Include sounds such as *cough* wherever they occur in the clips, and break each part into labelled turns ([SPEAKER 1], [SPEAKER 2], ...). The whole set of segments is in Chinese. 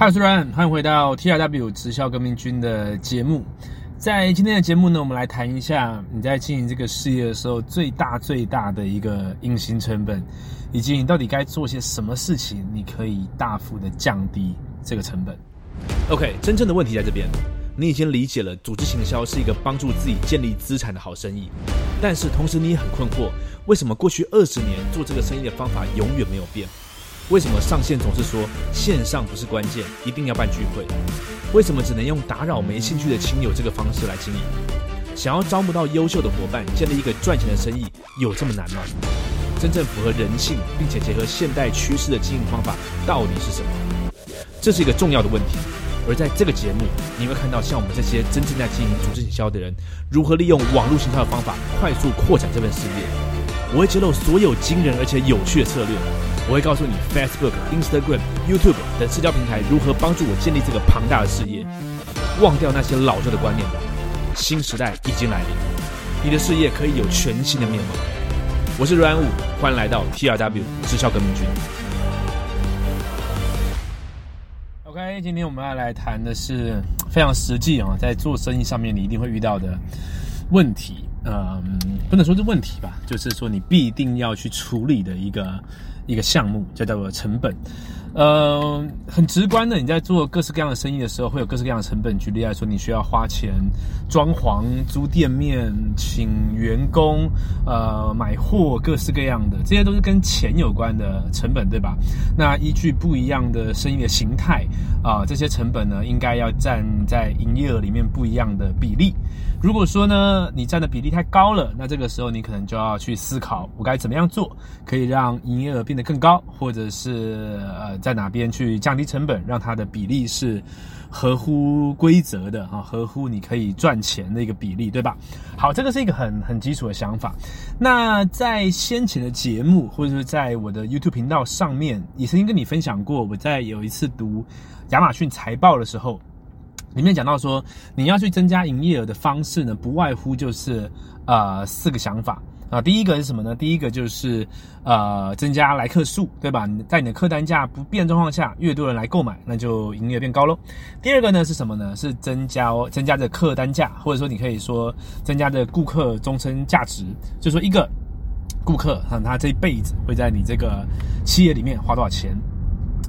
[SPEAKER 1] 嗨，我是 Ryan，欢迎回到 TRW 直销革命军的节目。在今天的节目呢，我们来谈一下你在经营这个事业的时候最大最大的一个隐形成本，以及你到底该做些什么事情，你可以大幅的降低这个成本。OK，真正的问题在这边，你已经理解了组织行销是一个帮助自己建立资产的好生意，但是同时你也很困惑，为什么过去二十年做这个生意的方法永远没有变？为什么上线总是说线上不是关键，一定要办聚会？为什么只能用打扰没兴趣的亲友这个方式来经营？想要招募到优秀的伙伴，建立一个赚钱的生意，有这么难吗？真正符合人性并且结合现代趋势的经营方法到底是什么？这是一个重要的问题。而在这个节目，你会看到像我们这些真正在经营组织营销的人，如何利用网络行销的方法快速扩展这份事业。我会揭露所有惊人而且有趣的策略。我会告诉你，Facebook、Instagram、YouTube 等社交平台如何帮助我建立这个庞大的事业。忘掉那些老旧的观念吧，新时代已经来临，你的事业可以有全新的面貌。我是阮武，欢迎来到 TRW 直销革命军。OK，今天我们要来谈的是非常实际啊，在做生意上面你一定会遇到的问题。嗯，不能说是问题吧，就是说你必定要去处理的一个一个项目，就叫做成本。呃，很直观的，你在做各式各样的生意的时候，会有各式各样的成本。举例来说，你需要花钱装潢、租店面、请员工、呃买货，各式各样的，这些都是跟钱有关的成本，对吧？那依据不一样的生意的形态啊，这些成本呢，应该要占在营业额里面不一样的比例。如果说呢，你占的比例太高了，那这个时候你可能就要去思考，我该怎么样做，可以让营业额变得更高，或者是呃。在哪边去降低成本，让它的比例是合乎规则的啊，合乎你可以赚钱的一个比例，对吧？好，这个是一个很很基础的想法。那在先前的节目，或者是在我的 YouTube 频道上面，也曾经跟你分享过，我在有一次读亚马逊财报的时候，里面讲到说，你要去增加营业额的方式呢，不外乎就是呃四个想法。啊，第一个是什么呢？第一个就是，呃，增加来客数，对吧？在你的客单价不变状况下，越多人来购买，那就营业额变高喽。第二个呢是什么呢？是增加增加的客单价，或者说你可以说增加的顾客终身价值，就说一个顾客，他他这一辈子会在你这个企业里面花多少钱。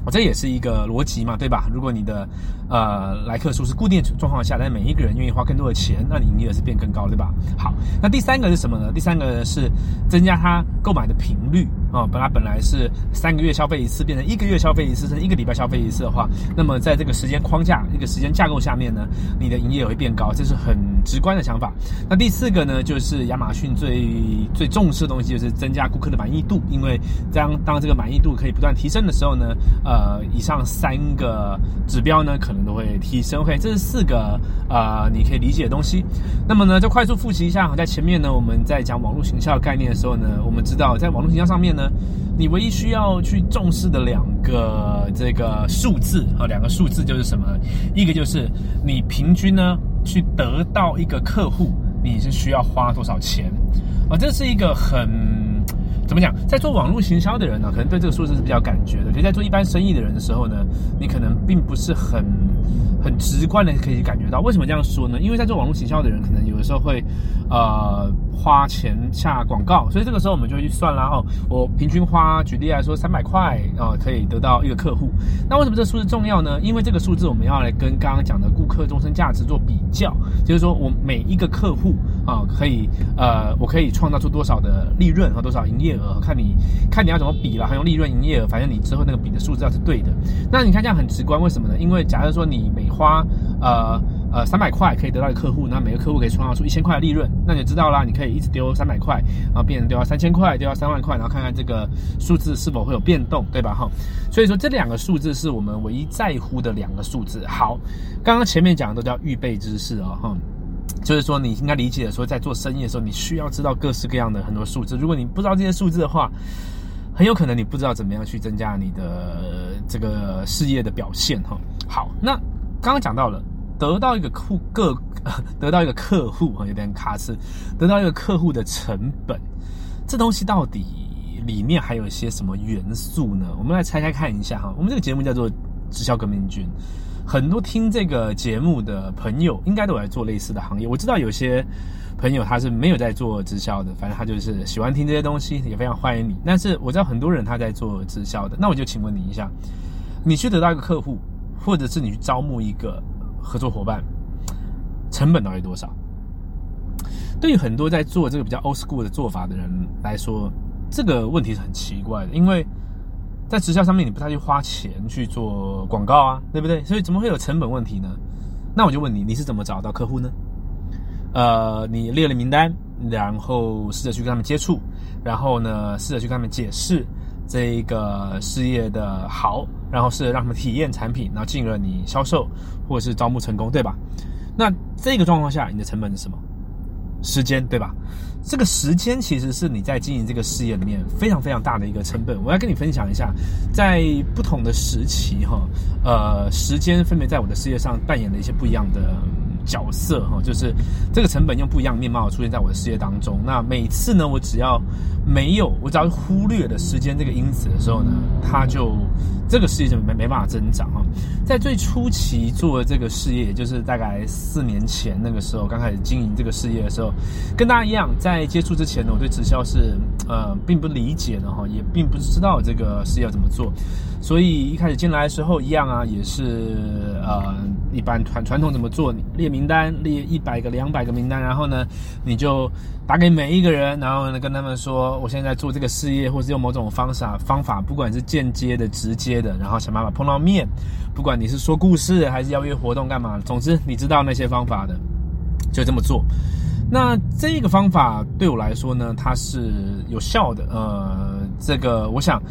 [SPEAKER 1] 我这也是一个逻辑嘛，对吧？如果你的呃来客数是固定状况下，但每一个人愿意花更多的钱，那你营业额是变更高，对吧？好，那第三个是什么呢？第三个是增加他购买的频率啊，本来本来是三个月消费一次，变成一个月消费一次，甚至一个礼拜消费一次的话，那么在这个时间框架、一个时间架构下面呢，你的营业额会变高，这是很直观的想法。那第四个呢，就是亚马逊最最重视的东西，就是增加顾客的满意度，因为当当这个满意度可以不断提升的时候呢，呃，以上三个指标呢，可能都会提升。OK，这是四个呃，你可以理解的东西。那么呢，就快速复习一下，在前面呢，我们在讲网络行销概念的时候呢，我们知道在网络行销上面呢，你唯一需要去重视的两个这个数字啊，两个数字就是什么？一个就是你平均呢去得到一个客户，你是需要花多少钱啊？这是一个很。怎么讲？在做网络行销的人呢，可能对这个数字是比较感觉的；，可是在做一般生意的人的时候呢，你可能并不是很很直观的可以感觉到。为什么这样说呢？因为在做网络行销的人，可能有的时候会呃花钱下广告，所以这个时候我们就会去算啦。哦，我平均花，举例来说，三百块啊，可以得到一个客户。那为什么这数字重要呢？因为这个数字我们要来跟刚刚讲的顾客终身价值做比较，就是说我每一个客户啊，可以呃，我可以创造出多少的利润和多少营业额。看你 *laughs* 看你要怎么比了，还用利润、营业额，反正你之后那个比的数字要是对的。那你看这样很直观，为什么呢？因为假如说你每花呃呃三百块可以得到一个客户，那每个客户可以创造出一千块的利润，那你就知道啦，你可以一直丢三百块，然后变成丢到三千块，丢到三万块，然后看看这个数字是否会有变动，对吧？哈，所以说这两个数字是我们唯一在乎的两个数字。好，刚刚前面讲的都叫预备知识啊，哈。就是说，你应该理解的说，在做生意的时候，你需要知道各式各样的很多数字。如果你不知道这些数字的话，很有可能你不知道怎么样去增加你的这个事业的表现哈。好，那刚刚讲到了，得到一个客个 *laughs* 得到一个客户哈，有点卡，得到一个客户的成本，这东西到底里面还有一些什么元素呢？我们来拆开看一下哈。我们这个节目叫做直销革命军。很多听这个节目的朋友，应该都在做类似的行业。我知道有些朋友他是没有在做直销的，反正他就是喜欢听这些东西，也非常欢迎你。但是我知道很多人他在做直销的，那我就请问你一下，你去得到一个客户，或者是你去招募一个合作伙伴，成本到底多少？对于很多在做这个比较 old school 的做法的人来说，这个问题是很奇怪的，因为。在直销上面，你不太去花钱去做广告啊，对不对？所以怎么会有成本问题呢？那我就问你，你是怎么找到客户呢？呃，你列了名单，然后试着去跟他们接触，然后呢，试着去跟他们解释这个事业的好，然后试着让他们体验产品，然后进而你销售或者是招募成功，对吧？那这个状况下，你的成本是什么？时间对吧？这个时间其实是你在经营这个事业里面非常非常大的一个成本。我要跟你分享一下，在不同的时期哈，呃，时间分别在我的事业上扮演了一些不一样的。角色哈，就是这个成本用不一样面貌出现在我的事业当中。那每次呢，我只要没有，我只要忽略了时间这个因子的时候呢，它就这个事业就没没办法增长啊。在最初期做这个事业，就是大概四年前那个时候刚开始经营这个事业的时候，跟大家一样，在接触之前呢，我对直销是呃并不理解的哈，也并不知道这个事业要怎么做，所以一开始进来的时候一样啊，也是呃。一般传传统怎么做？你列名单，列一百个、两百个名单，然后呢，你就打给每一个人，然后呢，跟他们说，我现在做这个事业，或是用某种方法方法，不管是间接的、直接的，然后想办法碰到面，不管你是说故事还是邀约活动干嘛，总之你知道那些方法的，就这么做。那这个方法对我来说呢，它是有效的。呃，这个我想。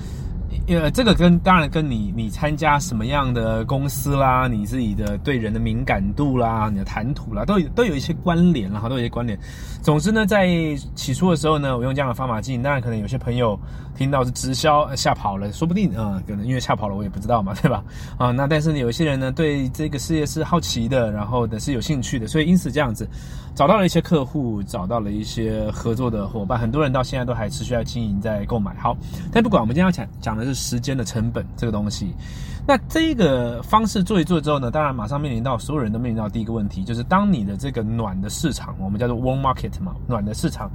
[SPEAKER 1] 呃，这个跟当然跟你你参加什么样的公司啦，你自己的对人的敏感度啦，你的谈吐啦，都有都有一些关联，啦哈都有一些关联。总之呢，在起初的时候呢，我用这样的方法进，当然可能有些朋友听到是直销吓跑了，说不定啊，可能因为吓跑了，我也不知道嘛，对吧？啊，那但是有一些人呢，对这个事业是好奇的，然后的是有兴趣的，所以因此这样子找到了一些客户，找到了一些合作的伙伴，很多人到现在都还持续在经营，在购买。好，但不管我们今天要讲讲的是。时间的成本这个东西，那这个方式做一做之后呢，当然马上面临到所有人都面临到第一个问题，就是当你的这个暖的市场，我们叫做 warm market 嘛，暖的市场，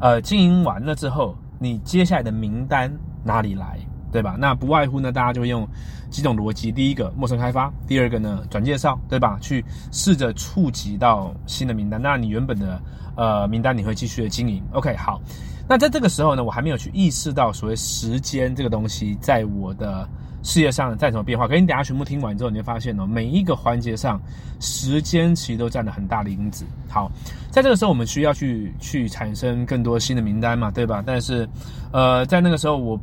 [SPEAKER 1] 呃，经营完了之后，你接下来的名单哪里来，对吧？那不外乎呢，大家就用几种逻辑：第一个，陌生开发；第二个呢，转介绍，对吧？去试着触及到新的名单。那你原本的呃名单，你会继续的经营。OK，好。那在这个时候呢，我还没有去意识到所谓时间这个东西在我的事业上再怎么变化。可是你等下全部听完之后，你就发现哦，每一个环节上，时间其实都占了很大的因子。好，在这个时候我们需要去去产生更多新的名单嘛，对吧？但是，呃，在那个时候，我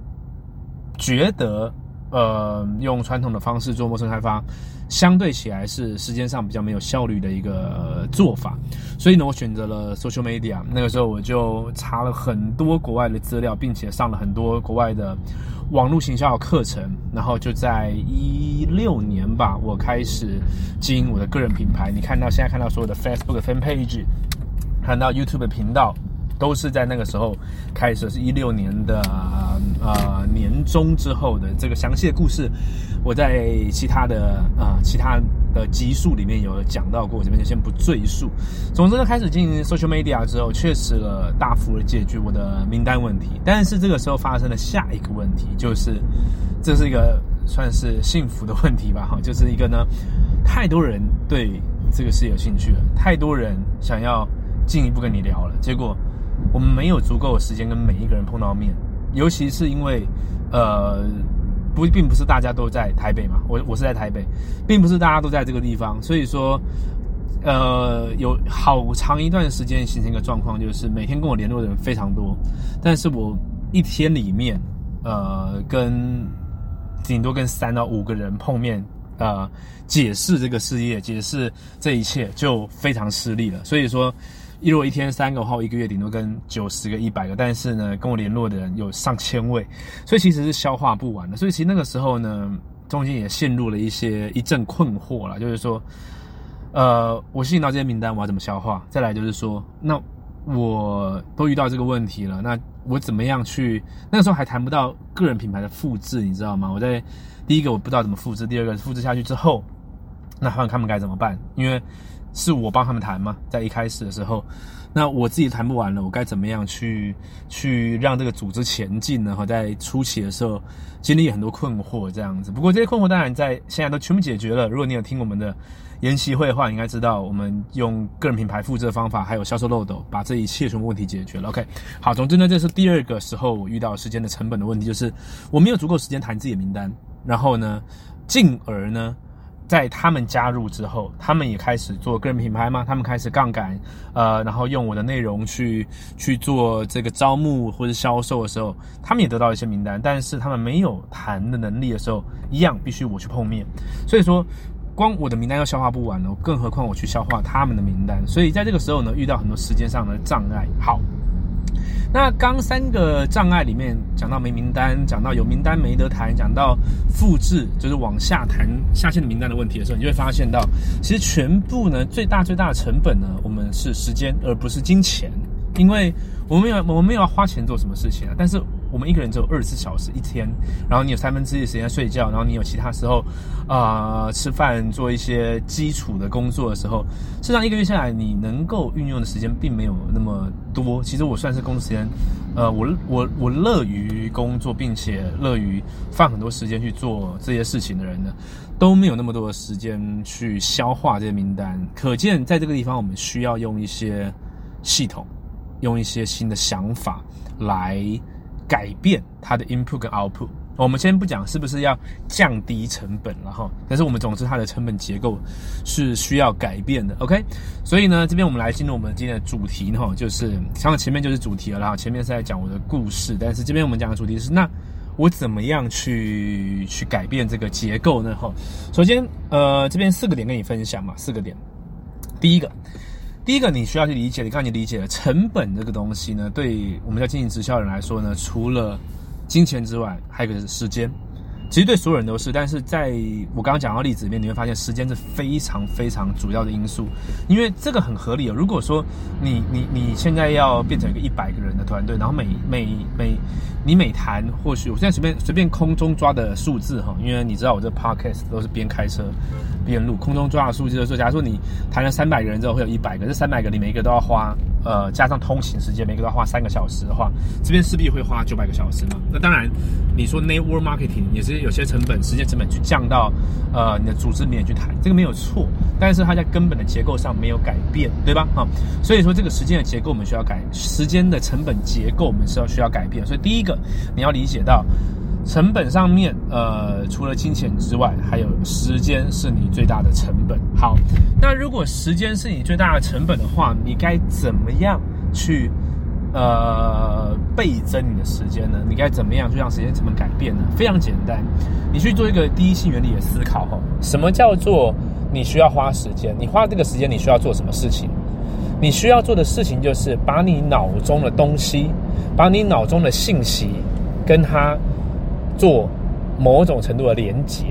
[SPEAKER 1] 觉得，呃，用传统的方式做陌生开发。相对起来是时间上比较没有效率的一个做法，所以呢，我选择了 social media。那个时候我就查了很多国外的资料，并且上了很多国外的网络行销课程，然后就在一六年吧，我开始经营我的个人品牌。你看到现在看到所有的 Facebook fan page，看到 YouTube 的频道。都是在那个时候开始，是一六年的呃年中之后的这个详细的故事，我在其他的啊其他的集数里面有讲到过，我这边就先不赘述。总之呢，开始进行 social media 之后，确实了大幅的解决我的名单问题。但是这个时候发生了下一个问题，就是这是一个算是幸福的问题吧，哈，就是一个呢，太多人对这个事有兴趣了，太多人想要进一步跟你聊了，结果。我们没有足够的时间跟每一个人碰到面，尤其是因为，呃，不，并不是大家都在台北嘛，我我是在台北，并不是大家都在这个地方，所以说，呃，有好长一段时间形成一个状况，就是每天跟我联络的人非常多，但是我一天里面，呃，跟顶多跟三到五个人碰面，呃，解释这个事业，解释这一切就非常吃力了，所以说。一如果一天三个号，一个月顶多跟九十个、一百个，但是呢，跟我联络的人有上千位，所以其实是消化不完的。所以其实那个时候呢，中间也陷入了一些一阵困惑了，就是说，呃，我吸引到这些名单，我要怎么消化？再来就是说，那我都遇到这个问题了，那我怎么样去？那个时候还谈不到个人品牌的复制，你知道吗？我在第一个我不知道怎么复制，第二个复制下去之后，那他们他们该怎么办？因为是我帮他们谈嘛，在一开始的时候，那我自己谈不完了，我该怎么样去去让这个组织前进呢？和在初期的时候经历很多困惑这样子，不过这些困惑当然在现在都全部解决了。如果你有听我们的。研习会的话，应该知道我们用个人品牌复制的方法，还有销售漏斗，把这一切全部问题解决了。OK，好，总之呢，这是第二个时候我遇到时间的成本的问题，就是我没有足够时间谈自己的名单，然后呢，进而呢，在他们加入之后，他们也开始做个人品牌嘛，他们开始杠杆，呃，然后用我的内容去去做这个招募或者销售的时候，他们也得到一些名单，但是他们没有谈的能力的时候，一样必须我去碰面，所以说。光我的名单要消化不完哦，更何况我去消化他们的名单。所以在这个时候呢，遇到很多时间上的障碍。好，那刚三个障碍里面讲到没名单，讲到有名单没得谈，讲到复制就是往下谈下线的名单的问题的时候，你就会发现到，其实全部呢最大最大的成本呢，我们是时间而不是金钱，因为我们要我们没有要花钱做什么事情啊，但是。我们一个人只有二十四小时一天，然后你有三分之一的时间睡觉，然后你有其他时候，啊，吃饭做一些基础的工作的时候，事实上一个月下来，你能够运用的时间并没有那么多。其实我算是工作时间，呃，我我我乐于工作，并且乐于放很多时间去做这些事情的人呢，都没有那么多的时间去消化这些名单。可见在这个地方，我们需要用一些系统，用一些新的想法来。改变它的 input 跟 output，我们先不讲是不是要降低成本了哈，但是我们总之它的成本结构是需要改变的，OK？所以呢，这边我们来进入我们今天的主题哈，就是像前面就是主题了哈，前面是在讲我的故事，但是这边我们讲的主题是那我怎么样去去改变这个结构呢？哈，首先呃这边四个点跟你分享嘛，四个点，第一个。第一个你需要去理解，你刚才你理解了成本这个东西呢，对我们在进行直销人来说呢，除了金钱之外，还有一个是时间。其实对所有人都是，但是在我刚刚讲到例子里面，你会发现时间是非常非常主要的因素，因为这个很合理哦。如果说你你你现在要变成一个一百个人的团队，然后每每每你每谈，或许我现在随便随便空中抓的数字哈，因为你知道我这 podcast 都是边开车边路，空中抓的数据就是说，假如说你谈了三百个人之后会有一百个，这三百个你每一个都要花。呃，加上通勤时间，每个都要花三个小时的话，这边势必会花九百个小时嘛。那当然，你说 network marketing 也是有些成本，时间成本去降到呃你的组织里面去谈，这个没有错。但是它在根本的结构上没有改变，对吧？啊，所以说这个时间的结构我们需要改，时间的成本结构我们是要需要改变。所以第一个你要理解到。成本上面，呃，除了金钱之外，还有时间是你最大的成本。好，那如果时间是你最大的成本的话，你该怎么样去，呃，倍增你的时间呢？你该怎么样去让时间成本改变呢？非常简单，你去做一个第一性原理的思考哈。什么叫做你需要花时间？你花这个时间，你需要做什么事情？你需要做的事情就是把你脑中的东西，把你脑中的信息跟它。做某种程度的连接。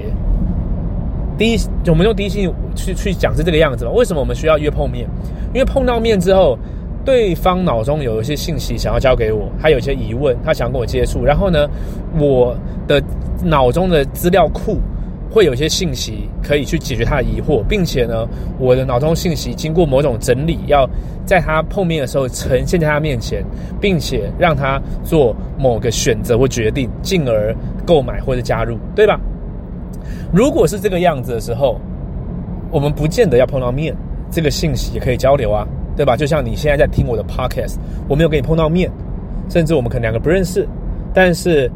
[SPEAKER 1] 第一，我们用第一性去去讲是这个样子嘛？为什么我们需要约碰面？因为碰到面之后，对方脑中有一些信息想要交给我，他有一些疑问，他想跟我接触。然后呢，我的脑中的资料库。会有一些信息可以去解决他的疑惑，并且呢，我的脑中信息经过某种整理，要在他碰面的时候呈现在他面前，并且让他做某个选择或决定，进而购买或者加入，对吧？如果是这个样子的时候，我们不见得要碰到面，这个信息也可以交流啊，对吧？就像你现在在听我的 podcast，我没有跟你碰到面，甚至我们可能两个不认识，但是。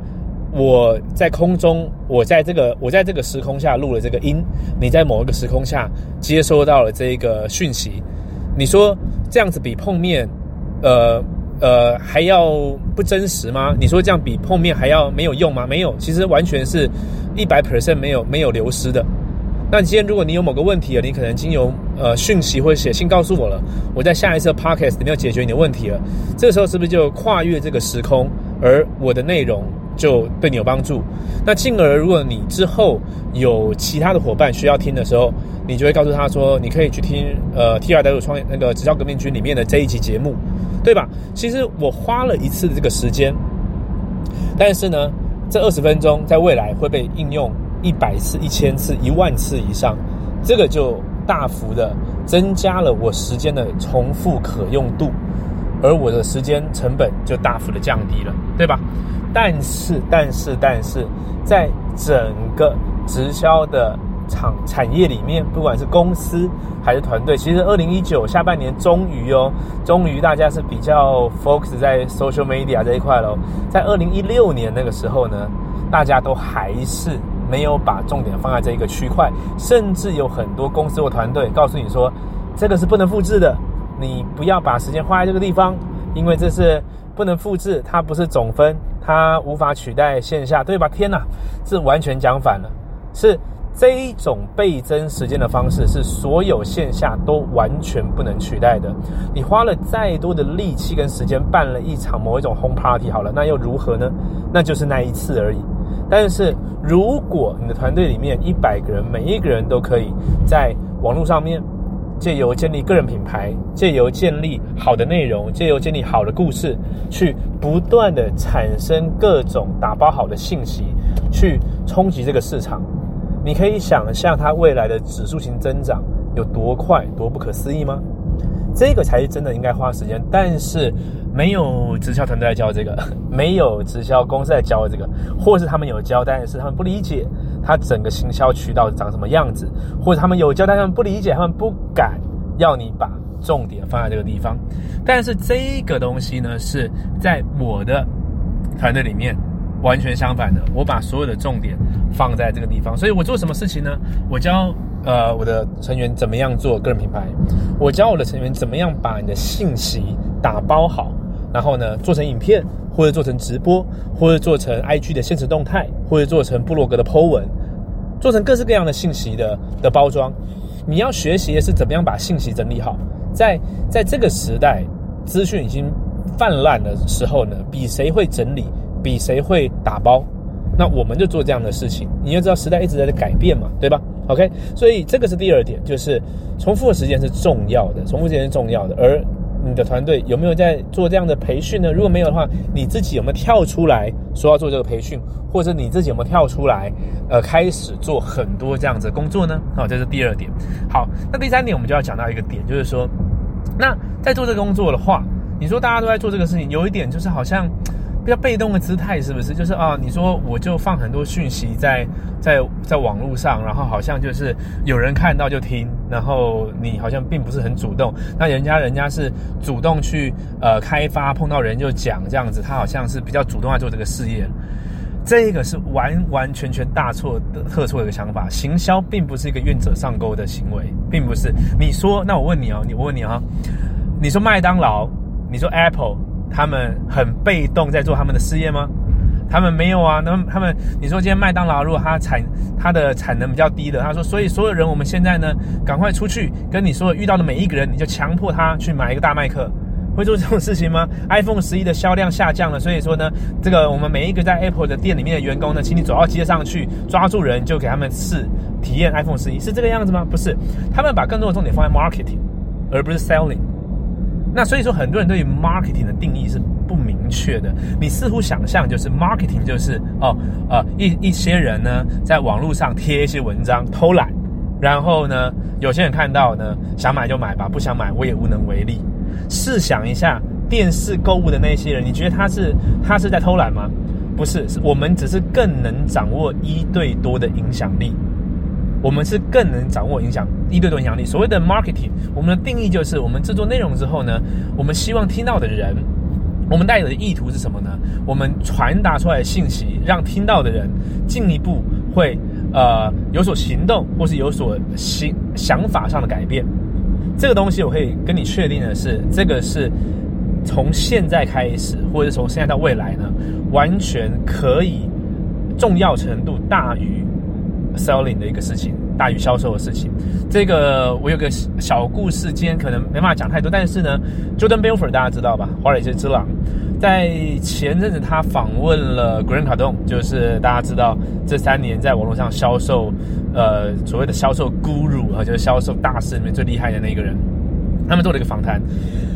[SPEAKER 1] 我在空中，我在这个我在这个时空下录了这个音，你在某一个时空下接收到了这个讯息，你说这样子比碰面，呃呃还要不真实吗？你说这样比碰面还要没有用吗？没有，其实完全是一百 percent 没有没有流失的。那今天如果你有某个问题了，你可能经由呃讯息或写信告诉我了，我在下一次 podcast 里面解决你的问题了，这个时候是不是就跨越这个时空，而我的内容？就对你有帮助。那进而，如果你之后有其他的伙伴需要听的时候，你就会告诉他说，你可以去听呃 T R W 创业那个直销革命军里面的这一集节目，对吧？其实我花了一次这个时间，但是呢，这二十分钟在未来会被应用一百次、一千次、一万次以上，这个就大幅的增加了我时间的重复可用度，而我的时间成本就大幅的降低了，对吧？但是，但是，但是在整个直销的厂产业里面，不管是公司还是团队，其实二零一九下半年终于哦，终于大家是比较 focus 在 social media 这一块喽。在二零一六年那个时候呢，大家都还是没有把重点放在这一个区块，甚至有很多公司或团队告诉你说，这个是不能复制的，你不要把时间花在这个地方，因为这是不能复制，它不是总分。它无法取代线下，对吧？天哪，是完全讲反了。是这一种倍增时间的方式，是所有线下都完全不能取代的。你花了再多的力气跟时间办了一场某一种 home party，好了，那又如何呢？那就是那一次而已。但是如果你的团队里面一百个人，每一个人都可以在网络上面。借由建立个人品牌，借由建立好的内容，借由建立好的故事，去不断的产生各种打包好的信息，去冲击这个市场。你可以想象它未来的指数型增长有多快、多不可思议吗？这个才是真的应该花时间，但是没有直销团队来教这个，没有直销公司来教这个，或是他们有教，但是他们不理解它整个行销渠道长什么样子，或者他们有教，但他们不理解，他们不敢要你把重点放在这个地方。但是这个东西呢，是在我的团队里面完全相反的，我把所有的重点放在这个地方，所以我做什么事情呢？我教。呃，我的成员怎么样做个人品牌？我教我的成员怎么样把你的信息打包好，然后呢，做成影片，或者做成直播，或者做成 IG 的现实动态，或者做成部落格的 Po 文，做成各式各样的信息的的包装。你要学习的是怎么样把信息整理好。在在这个时代，资讯已经泛滥的时候呢，比谁会整理，比谁会打包，那我们就做这样的事情。你要知道，时代一直在改变嘛，对吧？OK，所以这个是第二点，就是重复的时间是重要的，重复时间是重要的。而你的团队有没有在做这样的培训呢？如果没有的话，你自己有没有跳出来说要做这个培训，或者你自己有没有跳出来，呃，开始做很多这样子工作呢？好，这是第二点。好，那第三点我们就要讲到一个点，就是说，那在做这个工作的话，你说大家都在做这个事情，有一点就是好像。比较被动的姿态是不是？就是啊，你说我就放很多讯息在在在网络上，然后好像就是有人看到就听，然后你好像并不是很主动。那人家人家是主动去呃开发，碰到人就讲这样子，他好像是比较主动在做这个事业。这个是完完全全大错的特错的一个想法。行销并不是一个愿者上钩的行为，并不是。你说，那我问你哦，你我问你啊，你说麦当劳，你说 Apple。他们很被动在做他们的事业吗？他们没有啊。那么他们，你说今天麦当劳如果它产它的产能比较低的，他说，所以所有人我们现在呢，赶快出去跟你说遇到的每一个人，你就强迫他去买一个大麦克，会做这种事情吗？iPhone 十一的销量下降了，所以说呢，这个我们每一个在 Apple 的店里面的员工呢，请你走到街上去抓住人，就给他们试体验 iPhone 十一，是这个样子吗？不是，他们把更多的重点放在 marketing，而不是 selling。那所以说，很多人对于 marketing 的定义是不明确的。你似乎想象就是 marketing 就是哦呃一一些人呢在网络上贴一些文章偷懒，然后呢有些人看到呢想买就买吧，不想买我也无能为力。试想一下电视购物的那些人，你觉得他是他是在偷懒吗？不是，是我们只是更能掌握一对多的影响力。我们是更能掌握影响一对多影响力。所谓的 marketing，我们的定义就是我们制作内容之后呢，我们希望听到的人，我们带有的意图是什么呢？我们传达出来的信息，让听到的人进一步会呃有所行动，或是有所行想法上的改变。这个东西我可以跟你确定的是，这个是从现在开始，或者从现在到未来呢，完全可以重要程度大于。Selling 的一个事情大于销售的事情，这个我有个小故事，今天可能没办法讲太多，但是呢，Jordan Belfort 大家知道吧？华尔街之狼，在前阵子他访问了 Grant Cardone，就是大家知道这三年在网络上销售，呃，所谓的销售 guru 啊，就是销售大师里面最厉害的那个人。他们做了一个访谈，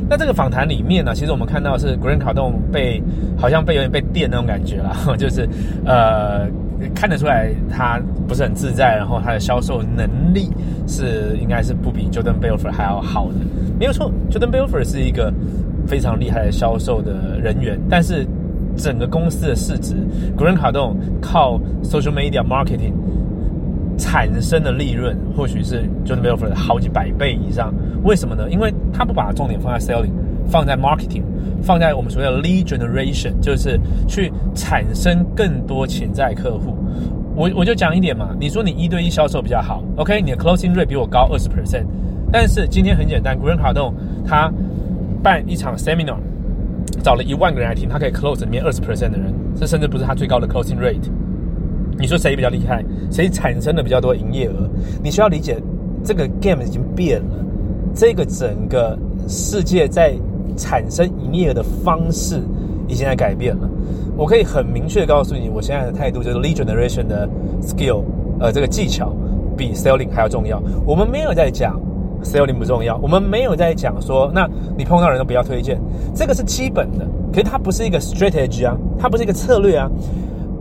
[SPEAKER 1] 那这个访谈里面呢，其实我们看到是 Grant Cardone 被好像被有点被电那种感觉了，*laughs* 就是呃。看得出来他不是很自在，然后他的销售能力是应该是不比 Jordan Belfort 还要好的，没有错，Jordan Belfort 是一个非常厉害的销售的人员，但是整个公司的市值，Grant Cardone 靠 social media marketing 产生的利润，或许是 Jordan Belfort 好几百倍以上。为什么呢？因为他不把重点放在 selling，放在 marketing。放在我们所谓的 lead generation，就是去产生更多潜在客户。我我就讲一点嘛，你说你一对一销售比较好，OK，你的 closing rate 比我高二十 percent，但是今天很简单，Green Cardon 他办一场 seminar，找了一万个人来听，他可以 close 里面二十 percent 的人，这甚至不是他最高的 closing rate。你说谁比较厉害？谁产生了比较多营业额？你需要理解，这个 game 已经变了，这个整个世界在。产生营业额的方式已经在改变了。我可以很明确告诉你，我现在的态度就是 lead generation 的 skill，呃，这个技巧比 selling 还要重要。我们没有在讲 selling 不重要，我们没有在讲说，那你碰到人都不要推荐，这个是基本的。可是它不是一个 strategy 啊，它不是一个策略啊。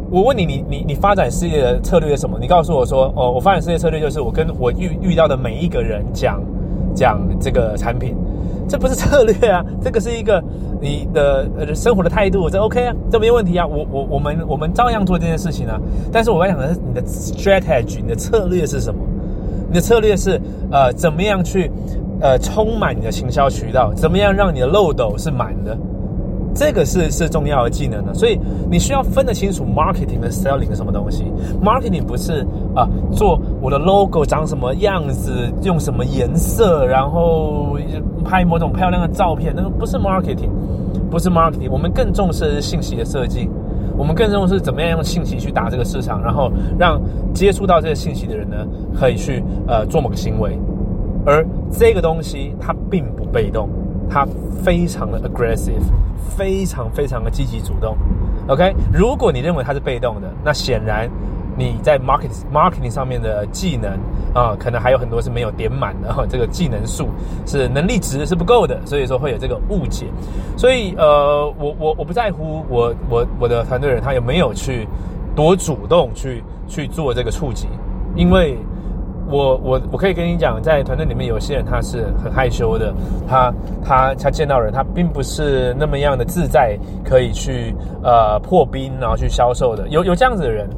[SPEAKER 1] 我问你，你你你发展事业的策略是什么？你告诉我说，哦，我发展事业策略就是我跟我遇遇到的每一个人讲讲这个产品。这不是策略啊，这个是一个你的呃生活的态度，这 OK 啊，这没问题啊。我我我们我们照样做这件事情啊。但是我要讲的是你的 strategy，你的策略是什么？你的策略是呃怎么样去呃充满你的行销渠道？怎么样让你的漏斗是满的？这个是是重要的技能的，所以你需要分得清楚 marketing 和 selling 是什么东西。marketing 不是啊，做我的 logo 长什么样子，用什么颜色，然后拍某种漂亮的照片，那个不是 marketing，不是 marketing。我们更重视是信息的设计，我们更重视怎么样用信息去打这个市场，然后让接触到这个信息的人呢，可以去呃做某个行为，而这个东西它并不被动。他非常的 aggressive，非常非常的积极主动。OK，如果你认为他是被动的，那显然你在 market marketing 上面的技能啊，可能还有很多是没有点满的。这个技能数是能力值是不够的，所以说会有这个误解。所以呃，我我我不在乎我我我的团队人他有没有去多主动去去做这个触及，因为。我我我可以跟你讲，在团队里面有些人他是很害羞的，他他他见到人他并不是那么样的自在，可以去呃破冰然后去销售的，有有这样子的人，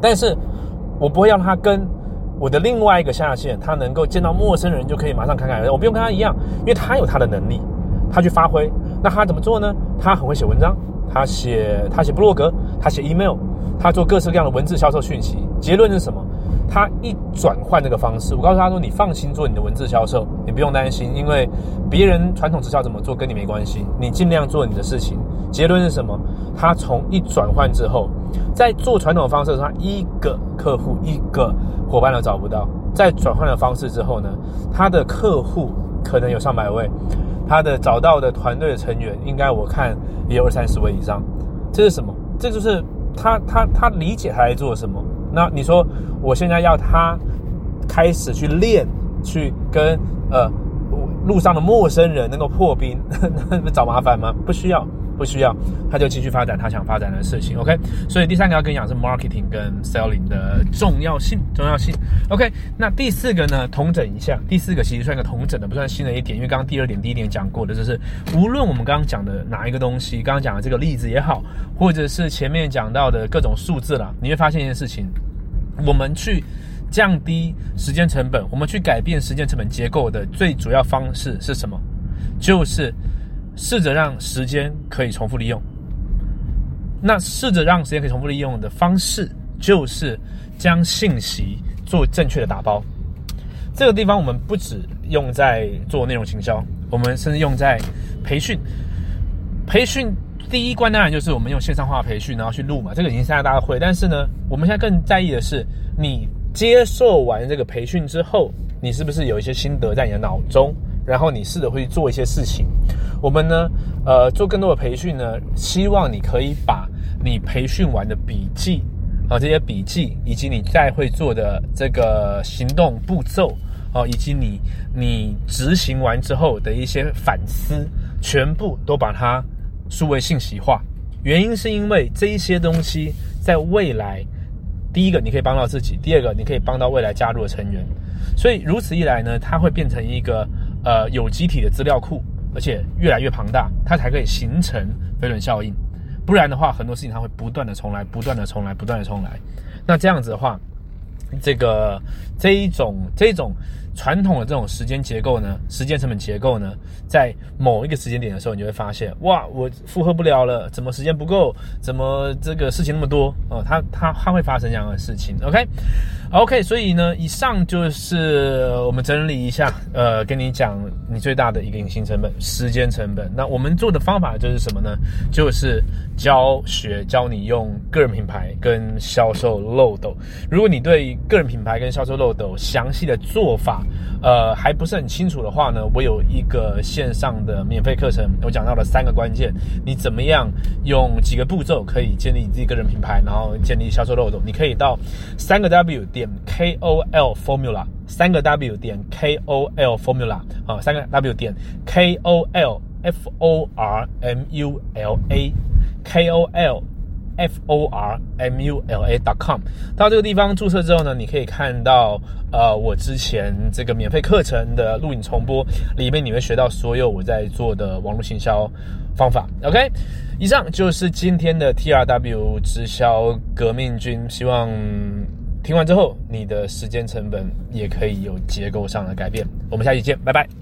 [SPEAKER 1] 但是我不会让他跟我的另外一个下线，他能够见到陌生人就可以马上侃侃而谈，我不用跟他一样，因为他有他的能力，他去发挥，那他怎么做呢？他很会写文章，他写他写布洛格，他写 email，他做各式各样的文字销售讯息，结论是什么？他一转换这个方式，我告诉他说：“你放心做你的文字销售，你不用担心，因为别人传统直销怎么做跟你没关系，你尽量做你的事情。”结论是什么？他从一转换之后，在做传统方式，他一个客户一个伙伴都找不到。在转换了方式之后呢，他的客户可能有上百位，他的找到的团队的成员应该我看也有二三十位以上。这是什么？这就是他他他理解他在做什么。那你说，我现在要他开始去练，去跟呃路上的陌生人能够破冰，*laughs* 那不找麻烦吗？不需要，不需要，他就继续发展他想发展的事情。OK，所以第三个要跟你讲是 marketing 跟 selling 的重要性，重要性。OK，那第四个呢，同整一下，第四个其实算一个同整的，不算新的一点，因为刚刚第二点、第一点讲过的，就是无论我们刚刚讲的哪一个东西，刚刚讲的这个例子也好，或者是前面讲到的各种数字啦，你会发现一件事情。我们去降低时间成本，我们去改变时间成本结构的最主要方式是什么？就是试着让时间可以重复利用。那试着让时间可以重复利用的方式，就是将信息做正确的打包。这个地方我们不止用在做内容行销，我们甚至用在培训。培训。第一关当然就是我们用线上化培训，然后去录嘛，这个已经现在大家会。但是呢，我们现在更在意的是，你接受完这个培训之后，你是不是有一些心得在你的脑中然后你试着会去做一些事情。我们呢，呃，做更多的培训呢，希望你可以把你培训完的笔记啊，这些笔记以及你再会做的这个行动步骤啊，以及你你执行完之后的一些反思，全部都把它数位信息化。原因是因为这一些东西在未来，第一个你可以帮到自己，第二个你可以帮到未来加入的成员，所以如此一来呢，它会变成一个呃有机体的资料库，而且越来越庞大，它才可以形成飞轮效应。不然的话，很多事情它会不断的重来，不断的重来，不断的重来。那这样子的话，这个这一种这种。传统的这种时间结构呢，时间成本结构呢，在某一个时间点的时候，你就会发现，哇，我负荷不了了，怎么时间不够？怎么这个事情那么多？哦，它它它会发生这样的事情。OK OK，所以呢，以上就是我们整理一下，呃，跟你讲你最大的一个隐形成本——时间成本。那我们做的方法就是什么呢？就是教学教你用个人品牌跟销售漏斗。如果你对个人品牌跟销售漏斗详细的做法，呃，还不是很清楚的话呢，我有一个线上的免费课程，我讲到了三个关键，你怎么样用几个步骤可以建立你自己个人品牌，然后建立销售漏斗？你可以到三个 W 点 K O L Formula，三个 W 点 K O L Formula 啊，三个 W 点 K O L F O R M U L A K O L。f o r m u l a dot com 到这个地方注册之后呢，你可以看到呃我之前这个免费课程的录影重播，里面你会学到所有我在做的网络行销方法。OK，以上就是今天的 T R W 直销革命军，希望听完之后你的时间成本也可以有结构上的改变。我们下期见，拜拜。